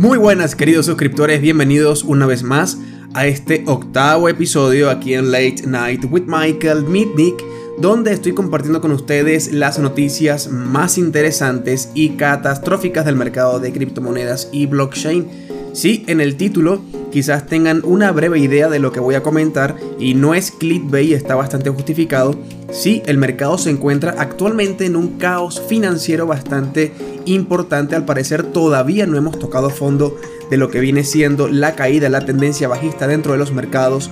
Muy buenas queridos suscriptores, bienvenidos una vez más a este octavo episodio aquí en Late Night with Michael Mitnick, donde estoy compartiendo con ustedes las noticias más interesantes y catastróficas del mercado de criptomonedas y blockchain. Sí, en el título quizás tengan una breve idea de lo que voy a comentar y no es clickbait, está bastante justificado. Sí, el mercado se encuentra actualmente en un caos financiero bastante importante, al parecer todavía no hemos tocado fondo de lo que viene siendo la caída, la tendencia bajista dentro de los mercados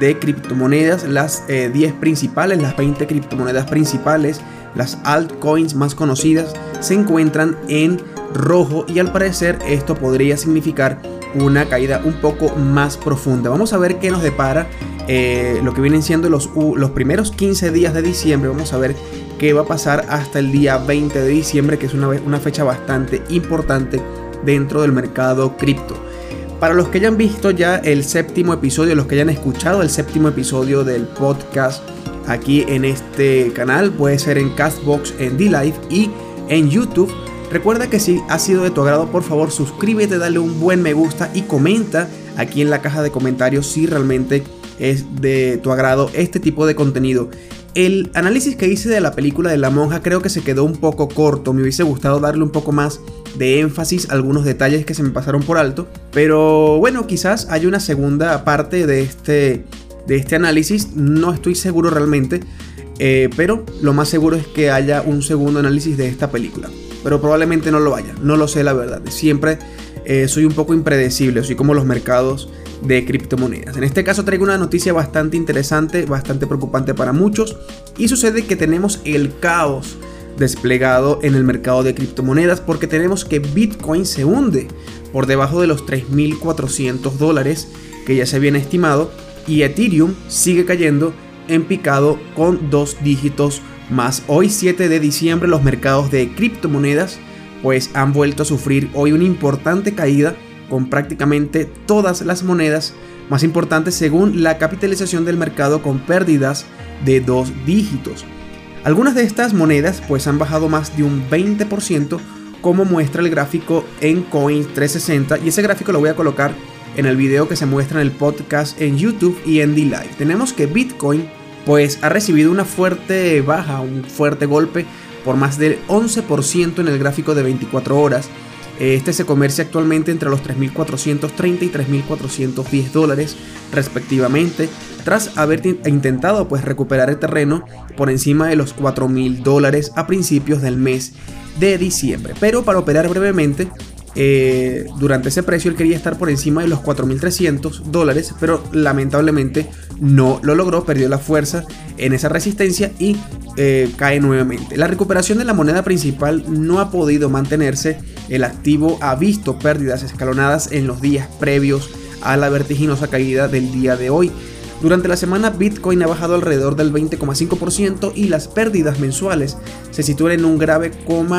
de criptomonedas, las 10 eh, principales, las 20 criptomonedas principales, las altcoins más conocidas, se encuentran en rojo y al parecer esto podría significar una caída un poco más profunda. Vamos a ver qué nos depara eh, lo que vienen siendo los, los primeros 15 días de diciembre. Vamos a ver qué va a pasar hasta el día 20 de diciembre, que es una, una fecha bastante importante dentro del mercado cripto. Para los que hayan visto ya el séptimo episodio, los que hayan escuchado el séptimo episodio del podcast aquí en este canal, puede ser en Castbox, en D-Live y en YouTube Recuerda que si ha sido de tu agrado, por favor suscríbete, dale un buen me gusta y comenta aquí en la caja de comentarios si realmente es de tu agrado este tipo de contenido. El análisis que hice de la película de la monja creo que se quedó un poco corto, me hubiese gustado darle un poco más de énfasis a algunos detalles que se me pasaron por alto, pero bueno, quizás haya una segunda parte de este, de este análisis, no estoy seguro realmente, eh, pero lo más seguro es que haya un segundo análisis de esta película pero probablemente no lo haya. No lo sé la verdad. Siempre eh, soy un poco impredecible, soy como los mercados de criptomonedas. En este caso traigo una noticia bastante interesante, bastante preocupante para muchos y sucede que tenemos el caos desplegado en el mercado de criptomonedas porque tenemos que Bitcoin se hunde por debajo de los 3.400 dólares que ya se habían estimado y Ethereum sigue cayendo en picado con dos dígitos más hoy 7 de diciembre los mercados de criptomonedas pues han vuelto a sufrir hoy una importante caída con prácticamente todas las monedas más importantes según la capitalización del mercado con pérdidas de dos dígitos. Algunas de estas monedas pues han bajado más de un 20% como muestra el gráfico en Coin 360 y ese gráfico lo voy a colocar en el video que se muestra en el podcast en YouTube y en D-Live. Tenemos que Bitcoin pues ha recibido una fuerte baja, un fuerte golpe por más del 11% en el gráfico de 24 horas. Este se comercia actualmente entre los 3.430 y 3.410 dólares respectivamente, tras haber intentado pues recuperar el terreno por encima de los 4.000 dólares a principios del mes de diciembre. Pero para operar brevemente, eh, durante ese precio él quería estar por encima de los 4.300 dólares, pero lamentablemente no lo logró, perdió la fuerza en esa resistencia y eh, cae nuevamente. La recuperación de la moneda principal no ha podido mantenerse, el activo ha visto pérdidas escalonadas en los días previos a la vertiginosa caída del día de hoy. Durante la semana Bitcoin ha bajado alrededor del 20,5% y las pérdidas mensuales se sitúan en un grave,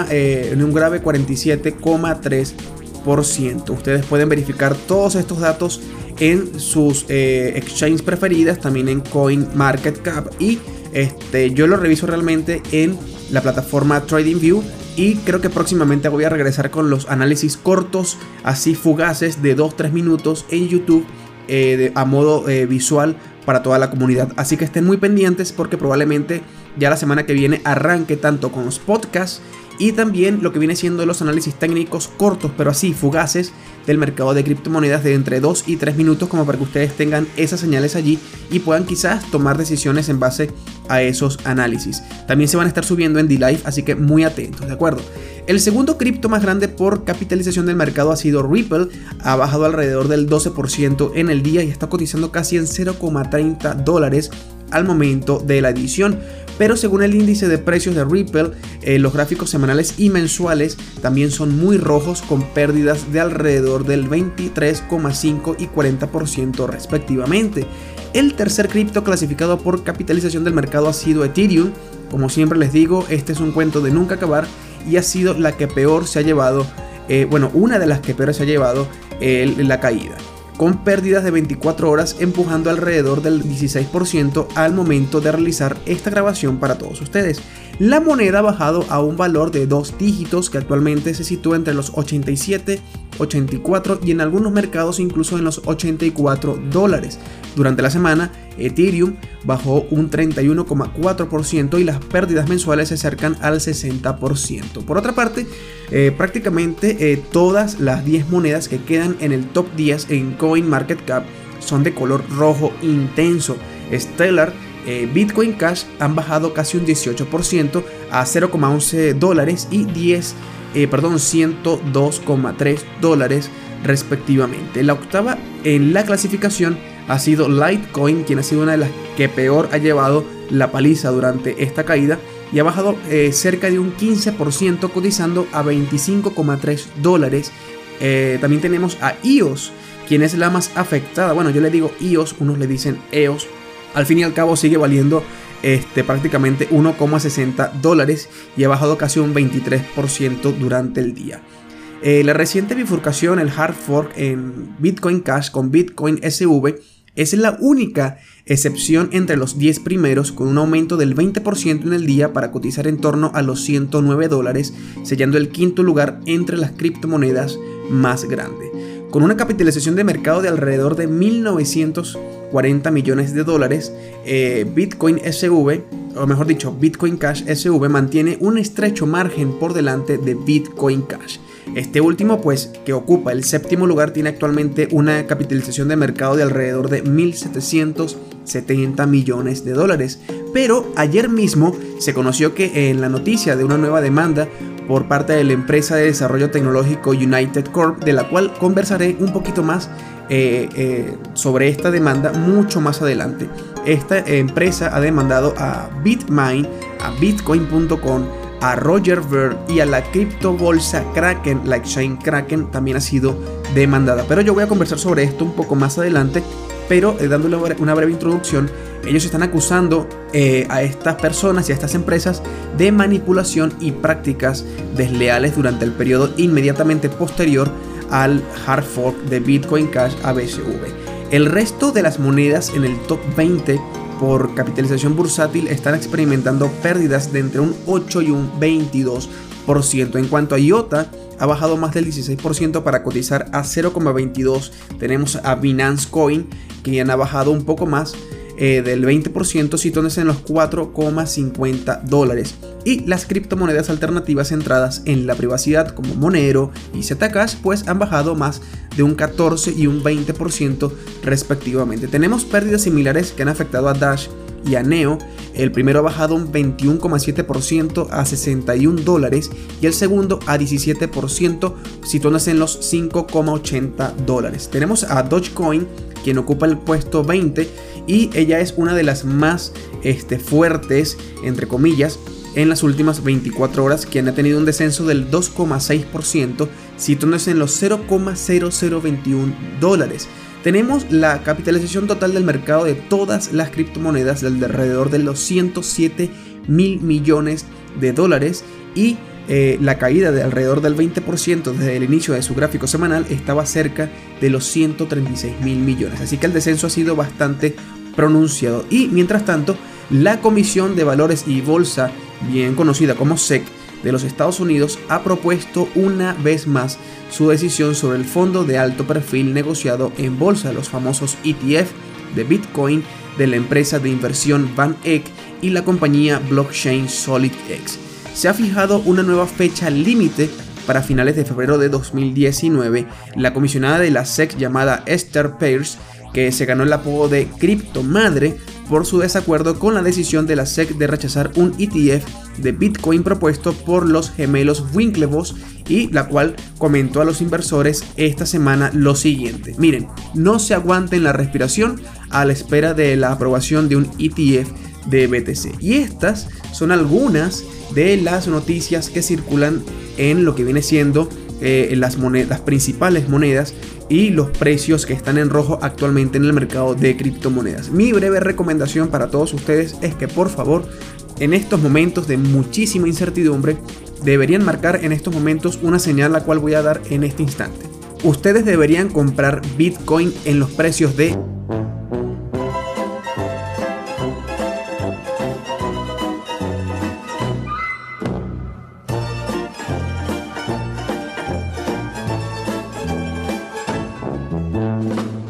eh, en un grave 47,3%. Ustedes pueden verificar todos estos datos en sus eh, exchanges preferidas, también en CoinMarketCap y este, yo lo reviso realmente en la plataforma TradingView y creo que próximamente voy a regresar con los análisis cortos, así fugaces de 2-3 minutos en YouTube eh, a modo eh, visual para toda la comunidad. Así que estén muy pendientes porque probablemente ya la semana que viene arranque tanto con los podcasts y también lo que viene siendo los análisis técnicos cortos, pero así fugaces del mercado de criptomonedas de entre 2 y 3 minutos como para que ustedes tengan esas señales allí y puedan quizás tomar decisiones en base a esos análisis. También se van a estar subiendo en D-Live, así que muy atentos, ¿de acuerdo? El segundo cripto más grande por capitalización del mercado ha sido Ripple, ha bajado alrededor del 12% en el día y está cotizando casi en 0,30 dólares al momento de la edición. Pero según el índice de precios de Ripple, eh, los gráficos semanales y mensuales también son muy rojos con pérdidas de alrededor del 23,5 y 40% respectivamente. El tercer cripto clasificado por capitalización del mercado ha sido Ethereum. Como siempre les digo, este es un cuento de nunca acabar y ha sido la que peor se ha llevado, eh, bueno, una de las que peor se ha llevado la caída con pérdidas de 24 horas empujando alrededor del 16% al momento de realizar esta grabación para todos ustedes. La moneda ha bajado a un valor de dos dígitos que actualmente se sitúa entre los 87 84 y en algunos mercados incluso en los 84 dólares. Durante la semana, Ethereum bajó un 31,4% y las pérdidas mensuales se acercan al 60%. Por otra parte, eh, prácticamente eh, todas las 10 monedas que quedan en el top 10 en CoinMarketCap son de color rojo intenso. Stellar eh, Bitcoin Cash han bajado casi un 18% a 0,11 dólares y 10, perdón, 102,3 dólares respectivamente. La octava en la clasificación ha sido Litecoin, quien ha sido una de las que peor ha llevado la paliza durante esta caída y ha bajado eh, cerca de un 15% cotizando a 25,3 dólares. Eh, también tenemos a EOS, quien es la más afectada. Bueno, yo le digo EOS, unos le dicen EOS. Al fin y al cabo sigue valiendo este, prácticamente 1,60 dólares y ha bajado casi un 23% durante el día. Eh, la reciente bifurcación, el hard fork en Bitcoin Cash con Bitcoin SV, es la única excepción entre los 10 primeros con un aumento del 20% en el día para cotizar en torno a los 109 dólares, sellando el quinto lugar entre las criptomonedas más grandes. Con una capitalización de mercado de alrededor de 1.940 millones de dólares, eh, Bitcoin SV, o mejor dicho, Bitcoin Cash SV mantiene un estrecho margen por delante de Bitcoin Cash. Este último, pues, que ocupa el séptimo lugar, tiene actualmente una capitalización de mercado de alrededor de 1.770 millones de dólares. Pero ayer mismo se conoció que en la noticia de una nueva demanda por parte de la empresa de desarrollo tecnológico United Corp, de la cual conversaré un poquito más eh, eh, sobre esta demanda mucho más adelante. Esta empresa ha demandado a Bitmine, a Bitcoin.com, a Roger Ver y a la criptobolsa Kraken, la exchange Kraken, también ha sido demandada. Pero yo voy a conversar sobre esto un poco más adelante, pero eh, dándole una breve introducción, ellos están acusando eh, a estas personas y a estas empresas de manipulación y prácticas desleales durante el periodo inmediatamente posterior al hard fork de Bitcoin Cash a BSV. El resto de las monedas en el top 20 por capitalización bursátil están experimentando pérdidas de entre un 8 y un 22%. En cuanto a IOTA, ha bajado más del 16% para cotizar a 0,22. Tenemos a Binance Coin, que ya ha bajado un poco más eh, del 20%, situándose en los 4,50 dólares. Y las criptomonedas alternativas centradas en la privacidad como Monero y Zcash pues han bajado más de un 14 y un 20% respectivamente. Tenemos pérdidas similares que han afectado a Dash y a Neo. El primero ha bajado un 21,7% a 61 dólares y el segundo a 17%, situándose en los 5,80 dólares. Tenemos a Dogecoin, quien ocupa el puesto 20 y ella es una de las más este, fuertes, entre comillas, en las últimas 24 horas, quien ha tenido un descenso del 2,6%, situándose en los 0,0021 dólares. Tenemos la capitalización total del mercado de todas las criptomonedas de alrededor de los 107 mil millones de dólares y eh, la caída de alrededor del 20% desde el inicio de su gráfico semanal estaba cerca de los 136 mil millones. Así que el descenso ha sido bastante pronunciado. Y mientras tanto, la Comisión de Valores y Bolsa, bien conocida como SEC, de los Estados Unidos ha propuesto una vez más su decisión sobre el fondo de alto perfil negociado en bolsa, los famosos ETF de Bitcoin de la empresa de inversión Van Eck y la compañía blockchain SolidX. Se ha fijado una nueva fecha límite para finales de febrero de 2019. La comisionada de la SEC llamada Esther Pierce que se ganó el apodo de Crypto Madre por su desacuerdo con la decisión de la SEC de rechazar un ETF de Bitcoin propuesto por los gemelos Winklevoss y la cual comentó a los inversores esta semana lo siguiente. Miren, no se aguanten la respiración a la espera de la aprobación de un ETF de BTC. Y estas son algunas de las noticias que circulan en lo que viene siendo eh, las, monedas, las principales monedas y los precios que están en rojo actualmente en el mercado de criptomonedas. Mi breve recomendación para todos ustedes es que por favor en estos momentos de muchísima incertidumbre deberían marcar en estos momentos una señal la cual voy a dar en este instante. Ustedes deberían comprar Bitcoin en los precios de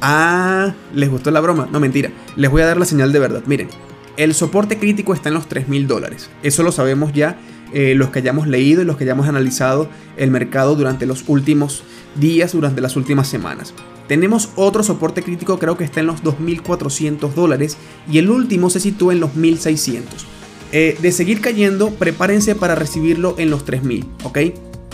Ah, ¿les gustó la broma? No, mentira. Les voy a dar la señal de verdad. Miren, el soporte crítico está en los 3 mil dólares. Eso lo sabemos ya eh, los que hayamos leído y los que hayamos analizado el mercado durante los últimos días, durante las últimas semanas. Tenemos otro soporte crítico, creo que está en los 2.400 dólares y el último se sitúa en los 1.600. Eh, de seguir cayendo, prepárense para recibirlo en los 3.000, ¿ok?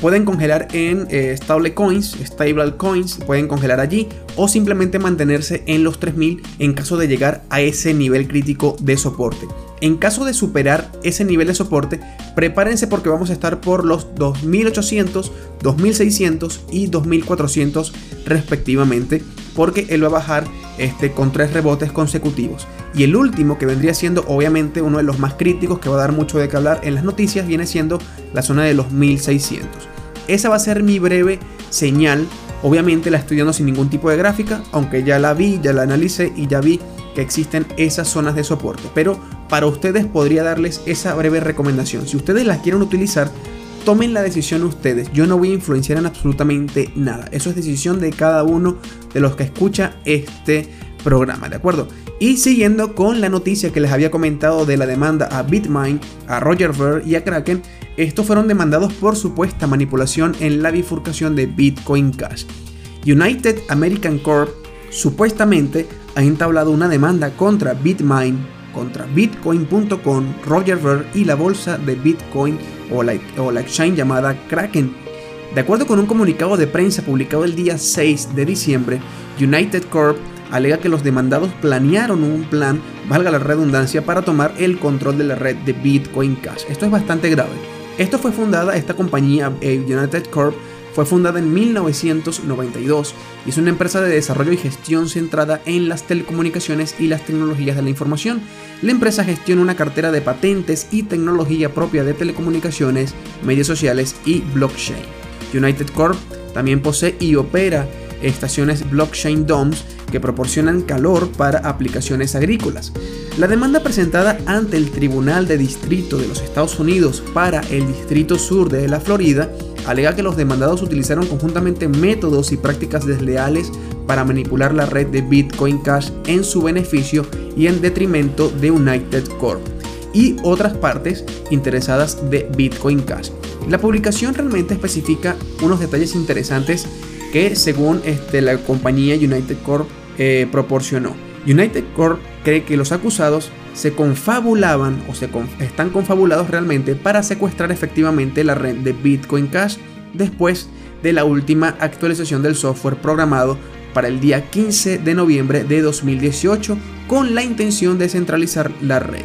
Pueden congelar en eh, Stable Coins, Stable Coins, pueden congelar allí o simplemente mantenerse en los 3000 en caso de llegar a ese nivel crítico de soporte. En caso de superar ese nivel de soporte, prepárense porque vamos a estar por los 2800, 2600 y 2400 respectivamente, porque él va a bajar este, con tres rebotes consecutivos. Y el último, que vendría siendo obviamente uno de los más críticos, que va a dar mucho de qué hablar en las noticias, viene siendo la zona de los 1600. Esa va a ser mi breve señal. Obviamente la estoy dando sin ningún tipo de gráfica, aunque ya la vi, ya la analicé y ya vi que existen esas zonas de soporte. Pero para ustedes podría darles esa breve recomendación. Si ustedes las quieren utilizar, tomen la decisión ustedes. Yo no voy a influenciar en absolutamente nada. Eso es decisión de cada uno de los que escucha este programa, ¿de acuerdo? Y siguiendo con la noticia que les había comentado de la demanda a Bitmine, a Roger Ver y a Kraken, estos fueron demandados por supuesta manipulación en la bifurcación de Bitcoin Cash. United American Corp supuestamente ha entablado una demanda contra Bitmine, contra Bitcoin.com, Roger Ver y la bolsa de Bitcoin o la, o exchange llamada Kraken. De acuerdo con un comunicado de prensa publicado el día 6 de diciembre, United Corp alega que los demandados planearon un plan, valga la redundancia, para tomar el control de la red de Bitcoin Cash. Esto es bastante grave. Esto fue fundada, esta compañía eh, United Corp fue fundada en 1992 y es una empresa de desarrollo y gestión centrada en las telecomunicaciones y las tecnologías de la información. La empresa gestiona una cartera de patentes y tecnología propia de telecomunicaciones, medios sociales y blockchain. United Corp también posee y opera estaciones blockchain DOMS que proporcionan calor para aplicaciones agrícolas. La demanda presentada ante el Tribunal de Distrito de los Estados Unidos para el Distrito Sur de la Florida alega que los demandados utilizaron conjuntamente métodos y prácticas desleales para manipular la red de Bitcoin Cash en su beneficio y en detrimento de United Corp y otras partes interesadas de Bitcoin Cash. La publicación realmente especifica unos detalles interesantes que según este, la compañía United Corp eh, proporcionó. United Corp cree que los acusados se confabulaban o se están confabulados realmente para secuestrar efectivamente la red de Bitcoin Cash después de la última actualización del software programado para el día 15 de noviembre de 2018 con la intención de centralizar la red.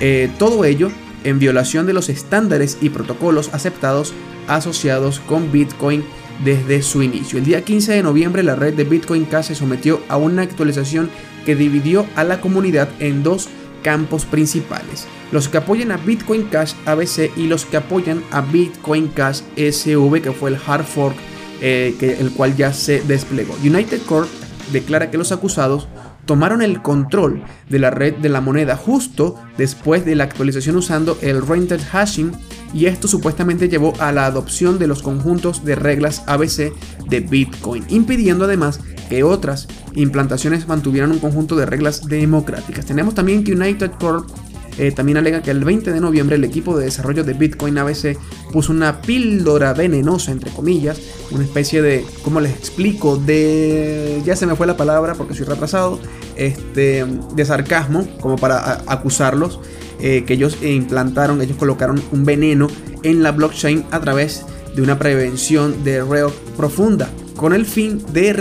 Eh, todo ello en violación de los estándares y protocolos aceptados asociados con Bitcoin desde su inicio. El día 15 de noviembre la red de Bitcoin Cash se sometió a una actualización que dividió a la comunidad en dos campos principales, los que apoyan a Bitcoin Cash ABC y los que apoyan a Bitcoin Cash SV, que fue el hard fork, eh, el cual ya se desplegó. United Corp declara que los acusados tomaron el control de la red de la moneda justo después de la actualización usando el rented hashing y esto supuestamente llevó a la adopción de los conjuntos de reglas ABC de Bitcoin, impidiendo además que otras implantaciones mantuvieran un conjunto de reglas democráticas. Tenemos también que United Corp eh, también alega que el 20 de noviembre el equipo de desarrollo de Bitcoin ABC puso una píldora venenosa, entre comillas, una especie de, ¿cómo les explico? De, ya se me fue la palabra porque soy retrasado, este, de sarcasmo, como para acusarlos, eh, que ellos implantaron, ellos colocaron un veneno en la blockchain a través de una prevención de red profunda con el fin de,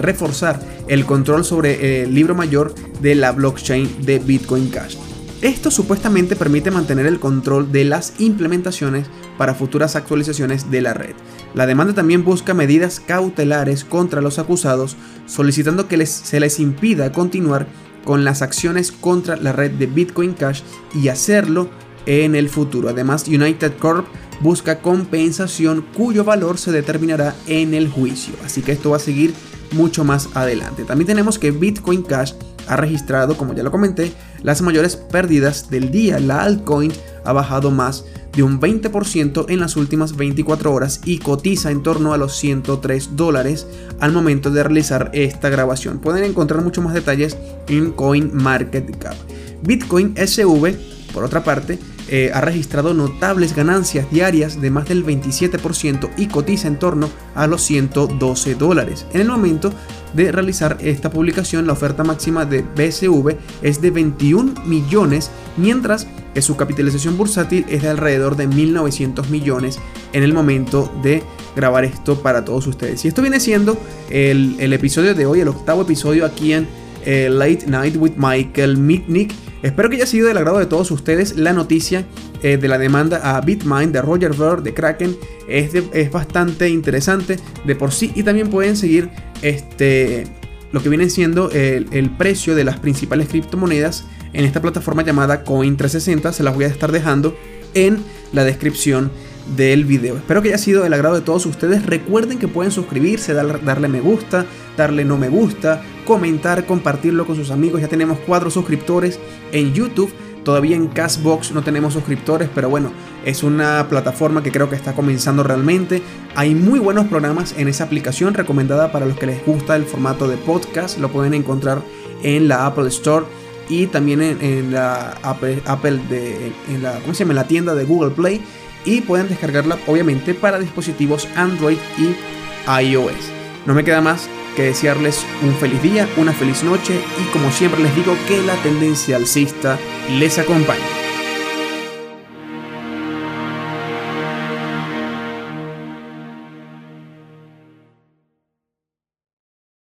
reforzar el control sobre el libro mayor de la blockchain de Bitcoin Cash. Esto supuestamente permite mantener el control de las implementaciones para futuras actualizaciones de la red. La demanda también busca medidas cautelares contra los acusados, solicitando que se les impida continuar con las acciones contra la red de Bitcoin Cash y hacerlo en el futuro. Además, United Corp busca compensación cuyo valor se determinará en el juicio. Así que esto va a seguir mucho más adelante. También tenemos que Bitcoin Cash ha registrado, como ya lo comenté, las mayores pérdidas del día. La altcoin ha bajado más de un 20% en las últimas 24 horas y cotiza en torno a los 103 dólares al momento de realizar esta grabación. Pueden encontrar muchos más detalles en CoinMarketCap. Bitcoin SV, por otra parte, eh, ha registrado notables ganancias diarias de más del 27% y cotiza en torno a los 112 dólares. En el momento de realizar esta publicación, la oferta máxima de BSV es de 21 millones, mientras que su capitalización bursátil es de alrededor de 1.900 millones en el momento de grabar esto para todos ustedes. Y esto viene siendo el, episodio de hoy, el octavo episodio aquí en eh, Late Night with Michael Mitnick. Espero que haya sido del agrado de todos ustedes la noticia eh, de la demanda a Bitmind de Roger Ver de Kraken. Es, es bastante interesante de por sí y también pueden seguir este, lo que viene siendo el, precio de las principales criptomonedas en esta plataforma llamada Coin360. Se las voy a estar dejando en la descripción del video. Espero que haya sido del agrado de todos ustedes. Recuerden que pueden suscribirse, darle me gusta, darle no me gusta, comentar, compartirlo con sus amigos. Ya tenemos cuatro suscriptores en YouTube. Todavía en Cashbox no tenemos suscriptores, pero bueno, es una plataforma que creo que está comenzando realmente. Hay muy buenos programas en esa aplicación recomendada para los que les gusta el formato de podcast. Lo pueden encontrar en la Apple Store y también en, la Apple, de, en la, ¿cómo se llama? la tienda de Google Play y pueden descargarla obviamente para dispositivos Android y iOS. No me queda más que desearles un feliz día, una feliz noche y como siempre les digo que la tendencia alcista les acompañe.